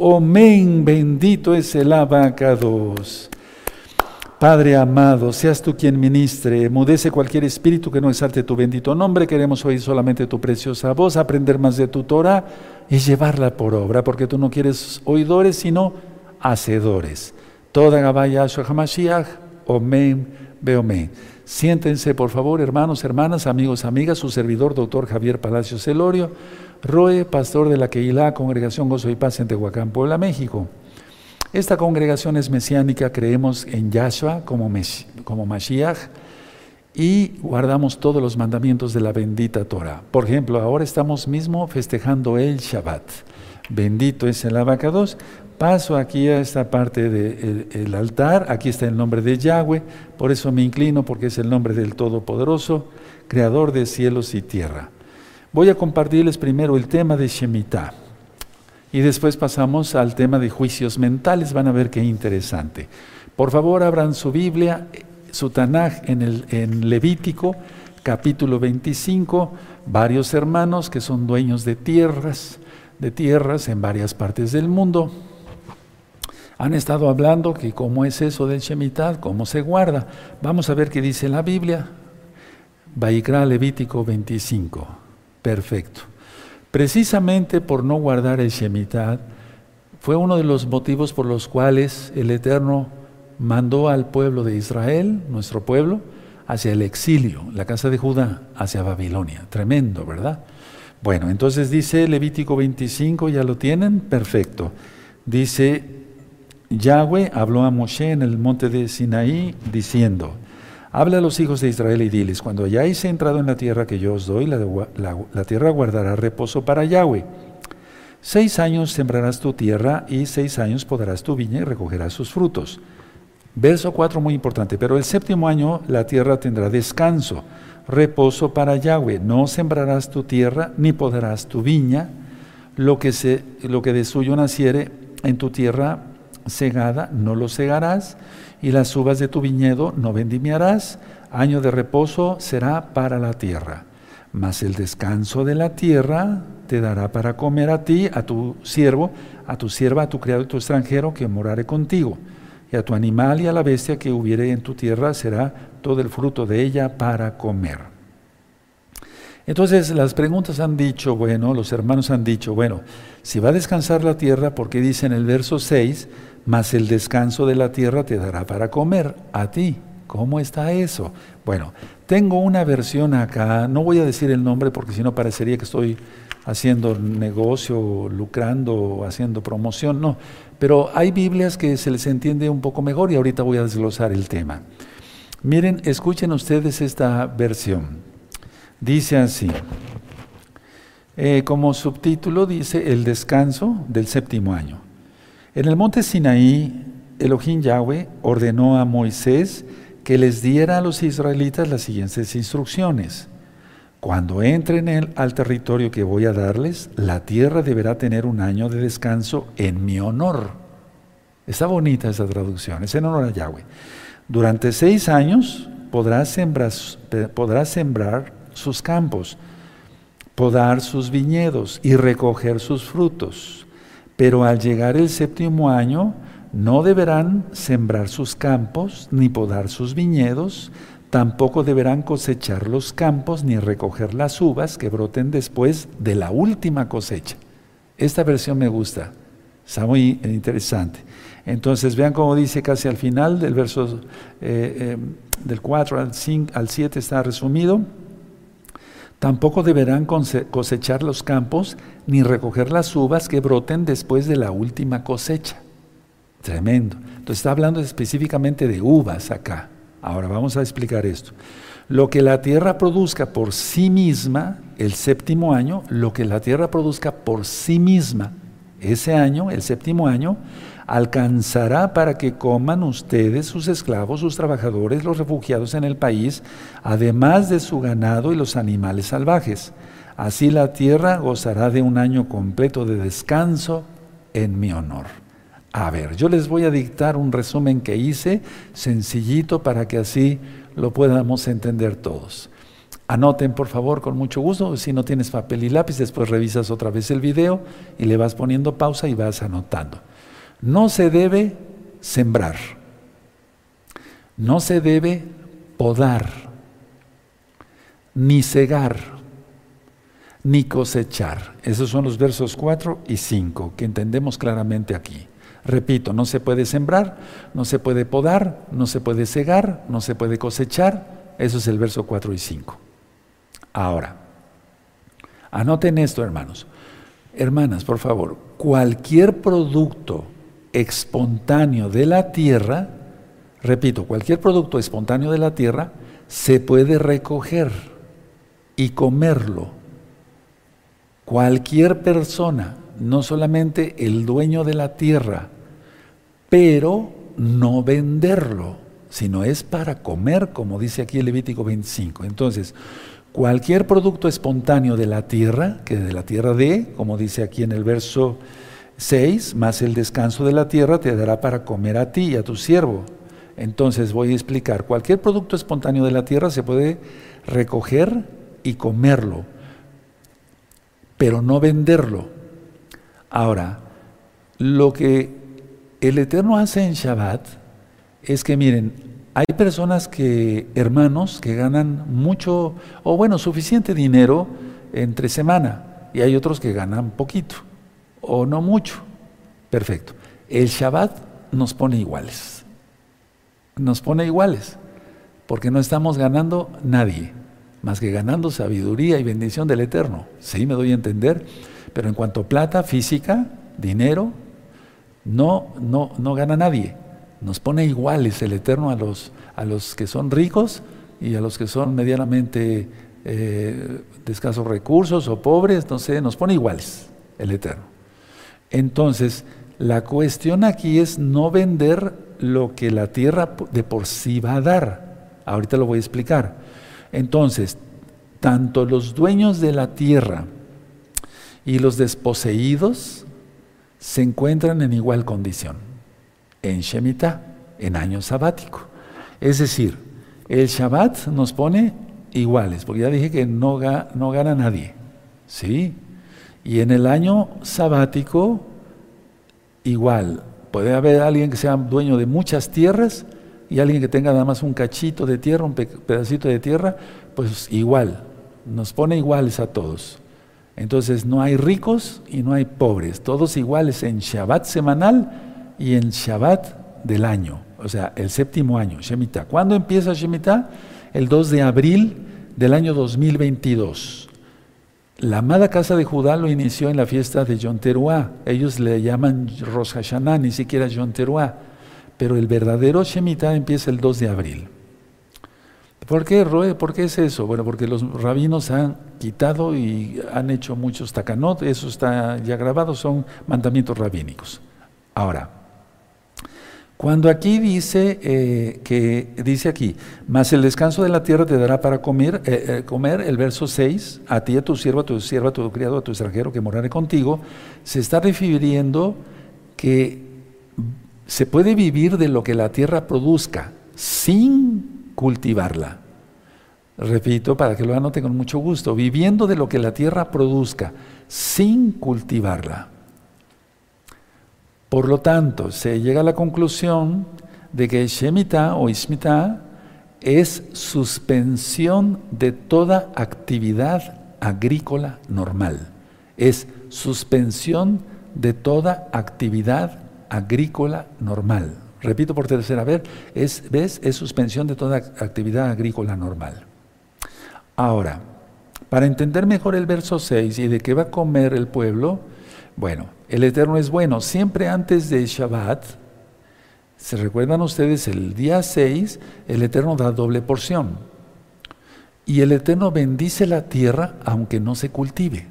Amén, bendito es el abacados. Padre amado, seas tú quien ministre, mudece cualquier espíritu que no exalte tu bendito nombre. Queremos oír solamente tu preciosa voz, aprender más de tu Torah y llevarla por obra, porque tú no quieres oidores, sino hacedores. Toda Gabaya Hamashiach, Omen, Beomen. Siéntense, por favor, hermanos, hermanas, amigos, amigas, su servidor, doctor Javier Palacio Celorio Roe, pastor de la Keilah, Congregación Gozo y Paz en Tehuacán, Puebla, México. Esta congregación es mesiánica, creemos en Yahshua como, como Mashiach y guardamos todos los mandamientos de la bendita Torah. Por ejemplo, ahora estamos mismo festejando el Shabbat. Bendito es el abacados. Paso aquí a esta parte del altar. Aquí está el nombre de Yahweh. Por eso me inclino, porque es el nombre del Todopoderoso, Creador de cielos y tierra. Voy a compartirles primero el tema de Shemitah y después pasamos al tema de juicios mentales. Van a ver qué interesante. Por favor, abran su Biblia, su Tanaj en, el, en Levítico, capítulo 25. Varios hermanos que son dueños de tierras, de tierras en varias partes del mundo. Han estado hablando que cómo es eso del Shemitah, cómo se guarda. Vamos a ver qué dice la Biblia. Vaikra Levítico 25 perfecto. Precisamente por no guardar el Shemitah, fue uno de los motivos por los cuales el Eterno mandó al pueblo de Israel, nuestro pueblo, hacia el exilio, la casa de Judá, hacia Babilonia. Tremendo, ¿verdad? Bueno, entonces dice Levítico 25, ¿ya lo tienen? Perfecto. Dice, Yahweh habló a Moshe en el monte de Sinaí diciendo, Habla a los hijos de Israel y diles, cuando hayáis entrado en la tierra que yo os doy, la, tierra guardará reposo para Yahweh. Seis años sembrarás tu tierra y seis años podarás tu viña y recogerás sus frutos. Verso 4 muy importante, pero el séptimo año la tierra tendrá descanso, reposo para Yahweh. No sembrarás tu tierra ni podarás tu viña. Lo que, se, lo que de suyo naciere en tu tierra segada, no lo segarás y las uvas de tu viñedo no vendimiarás, año de reposo será para la tierra. Mas el descanso de la tierra te dará para comer a ti, a tu siervo, a tu sierva, a tu criado y tu extranjero que morare contigo. Y a tu animal y a la bestia que hubiere en tu tierra será todo el fruto de ella para comer. Entonces las preguntas han dicho, bueno, los hermanos han dicho, bueno, si va a descansar la tierra, porque dice en el verso 6, mas el descanso de la tierra te dará para comer a ti. ¿Cómo está eso? Bueno, tengo una versión acá, no voy a decir el nombre porque si no parecería que estoy haciendo negocio, lucrando, haciendo promoción, no, pero hay Biblias que se les entiende un poco mejor y ahorita voy a desglosar el tema. Miren, escuchen ustedes esta versión. Dice así, eh, como subtítulo dice el descanso del séptimo año. En el monte Sinaí, Elohim Yahweh ordenó a Moisés que les diera a los israelitas las siguientes instrucciones. Cuando entren al territorio que voy a darles, la tierra deberá tener un año de descanso en mi honor. Está bonita esa traducción, es en honor a Yahweh. Durante seis años podrá sembrar sus campos, podar sus viñedos y recoger sus frutos pero al llegar el séptimo año no deberán sembrar sus campos ni podar sus viñedos, tampoco deberán cosechar los campos ni recoger las uvas que broten después de la última cosecha. Esta versión me gusta, está muy interesante. Entonces vean cómo dice casi al final del verso eh, eh, del 4 al, 5, al 7 está resumido. Tampoco deberán cosechar los campos ni recoger las uvas que broten después de la última cosecha. Tremendo. Entonces está hablando específicamente de uvas acá. Ahora vamos a explicar esto. Lo que la tierra produzca por sí misma, el séptimo año, lo que la tierra produzca por sí misma, ese año, el séptimo año, alcanzará para que coman ustedes, sus esclavos, sus trabajadores, los refugiados en el país, además de su ganado y los animales salvajes. Así la tierra gozará de un año completo de descanso en mi honor. A ver, yo les voy a dictar un resumen que hice, sencillito, para que así lo podamos entender todos. Anoten por favor con mucho gusto, si no tienes papel y lápiz, después revisas otra vez el video y le vas poniendo pausa y vas anotando. No se debe sembrar, no se debe podar, ni cegar, ni cosechar. Esos son los versos 4 y 5 que entendemos claramente aquí. Repito, no se puede sembrar, no se puede podar, no se puede cegar, no se puede cosechar. Eso es el verso 4 y 5. Ahora, anoten esto, hermanos. Hermanas, por favor, cualquier producto espontáneo de la tierra, repito, cualquier producto espontáneo de la tierra se puede recoger y comerlo. Cualquier persona, no solamente el dueño de la tierra, pero no venderlo, sino es para comer, como dice aquí el Levítico 25. Entonces, cualquier producto espontáneo de la tierra, que de la tierra de, como dice aquí en el verso 6, más el descanso de la tierra te dará para comer a ti y a tu siervo. Entonces voy a explicar, cualquier producto espontáneo de la tierra se puede recoger y comerlo, pero no venderlo. Ahora, lo que el Eterno hace en Shabbat es que miren, hay personas que, hermanos, que ganan mucho, o bueno, suficiente dinero entre semana, y hay otros que ganan poquito, o no mucho. Perfecto. El Shabbat nos pone iguales. Nos pone iguales, porque no estamos ganando nadie, más que ganando sabiduría y bendición del Eterno. Sí, me doy a entender, pero en cuanto a plata física, dinero, no, no, no gana nadie. Nos pone iguales el Eterno a los, a los que son ricos y a los que son medianamente eh, de escasos recursos o pobres, no sé, nos pone iguales el Eterno. Entonces, la cuestión aquí es no vender lo que la tierra de por sí va a dar. Ahorita lo voy a explicar. Entonces, tanto los dueños de la tierra y los desposeídos se encuentran en igual condición, en Shemitah, en año sabático. Es decir, el Shabbat nos pone iguales, porque ya dije que no, no gana nadie, ¿sí? Y en el año sabático, igual, puede haber alguien que sea dueño de muchas tierras y alguien que tenga nada más un cachito de tierra, un pedacito de tierra, pues igual, nos pone iguales a todos. Entonces no hay ricos y no hay pobres, todos iguales en Shabbat semanal y en Shabbat del año, o sea, el séptimo año, Shemitah. ¿Cuándo empieza Shemitah? El 2 de abril del año 2022. La amada casa de Judá lo inició en la fiesta de Yom Teruah. Ellos le llaman Rosh Hashanah, ni siquiera Yom Teruah. Pero el verdadero Shemitah empieza el 2 de abril. ¿Por qué, Roe? ¿Por qué es eso? Bueno, porque los rabinos han quitado y han hecho muchos takanot, eso está ya grabado, son mandamientos rabínicos. Ahora, cuando aquí dice eh, que dice aquí, más el descanso de la tierra te dará para comer, eh, eh, comer, el verso 6, a ti, a tu siervo, a tu sierva, a tu criado, a tu extranjero que morare contigo, se está refiriendo que se puede vivir de lo que la tierra produzca sin cultivarla. Repito, para que lo anoten con mucho gusto, viviendo de lo que la tierra produzca, sin cultivarla. Por lo tanto, se llega a la conclusión de que Shemitah o Ismitah es suspensión de toda actividad agrícola normal. Es suspensión de toda actividad agrícola normal repito por tercera vez, es, ¿ves? es suspensión de toda actividad agrícola normal. Ahora, para entender mejor el verso 6 y de qué va a comer el pueblo, bueno, el Eterno es bueno. Siempre antes de Shabbat, ¿se recuerdan ustedes? El día 6, el Eterno da doble porción. Y el Eterno bendice la tierra aunque no se cultive.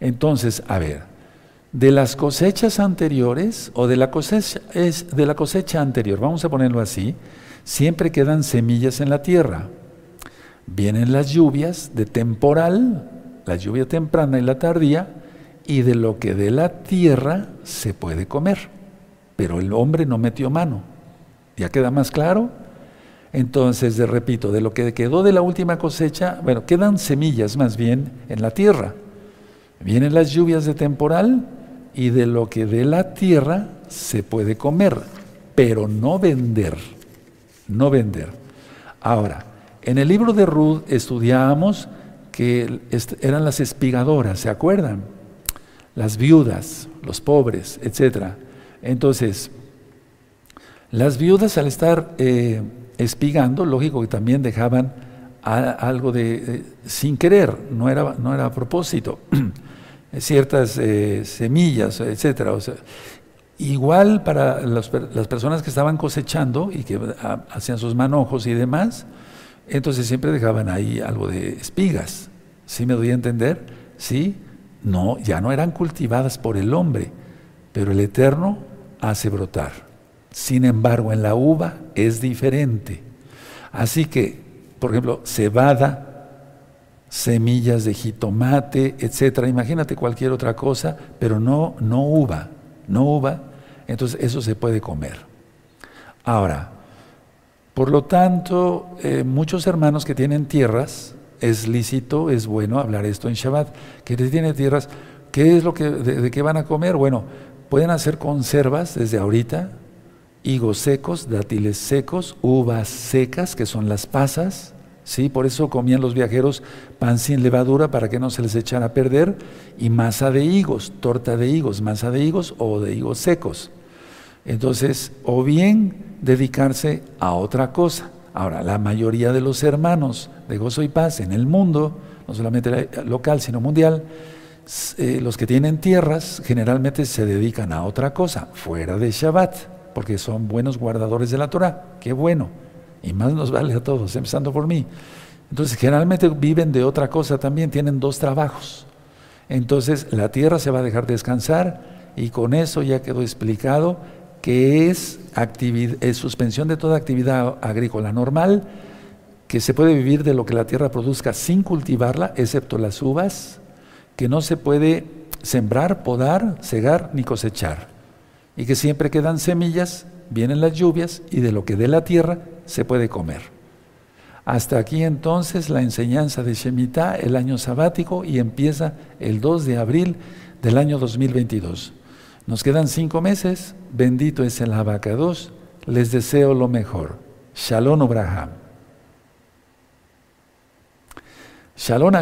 Entonces, a ver, de las cosechas anteriores o de la cosecha, es de la cosecha anterior, vamos a ponerlo así, siempre quedan semillas en la tierra. Vienen las lluvias de temporal, la lluvia temprana y la tardía, y de lo que de la tierra se puede comer. Pero el hombre no metió mano. ¿Ya queda más claro? Entonces, repito, de lo que quedó de la última cosecha, bueno, quedan semillas más bien en la tierra. Vienen las lluvias de temporal y de lo que de la tierra se puede comer, pero no vender, no vender. Ahora, en el libro de Ruth estudiábamos que eran las espigadoras, ¿se acuerdan? Las viudas, los pobres, etc. Entonces, las viudas al estar eh, espigando, lógico que también dejaban algo de, sin querer, no era, no era a propósito, ciertas eh, semillas, etcétera. O sea, igual para las, personas que estaban cosechando y que ah, hacían sus manojos y demás, entonces siempre dejaban ahí algo de espigas. ¿Sí me doy a entender? Sí, no, ya no eran cultivadas por el hombre, pero el Eterno hace brotar. Sin embargo, en la uva es diferente. Así que, por ejemplo, cebada, semillas de jitomate, etcétera. Imagínate cualquier otra cosa, pero no, no uva, no uva. Entonces, eso se puede comer. Ahora, por lo tanto, eh, muchos hermanos que tienen tierras, es lícito, es bueno hablar esto en Shabbat, que tienen tierras, ¿qué es lo que, de qué van a comer? Bueno, pueden hacer conservas desde ahorita, higos secos, dátiles secos, uvas secas, que son las pasas, ¿sí? Por eso comían los viajeros pan sin levadura para que no se les echara a perder, y masa de higos, torta de higos, masa de higos o de higos secos. Entonces, o bien dedicarse a otra cosa. Ahora, la mayoría de los hermanos de gozo y paz en el mundo, no solamente local, sino mundial, eh, los que tienen tierras generalmente se dedican a otra cosa, fuera de Shabbat porque son buenos guardadores de la Torah. Qué bueno. Y más nos vale a todos, empezando por mí. Entonces, generalmente viven de otra cosa también, tienen dos trabajos. Entonces, la tierra se va a dejar descansar y con eso ya quedó explicado que es, es suspensión de toda actividad agrícola normal, que se puede vivir de lo que la tierra produzca sin cultivarla, excepto las uvas, que no se puede sembrar, podar, cegar ni cosechar y que siempre quedan semillas, vienen las lluvias y de lo que dé la tierra se puede comer. Hasta aquí entonces la enseñanza de Shemitah, el año sabático, y empieza el 2 de abril del año 2022. Nos quedan cinco meses, bendito es el abacados, les deseo lo mejor. Shalom Abraham. Shalom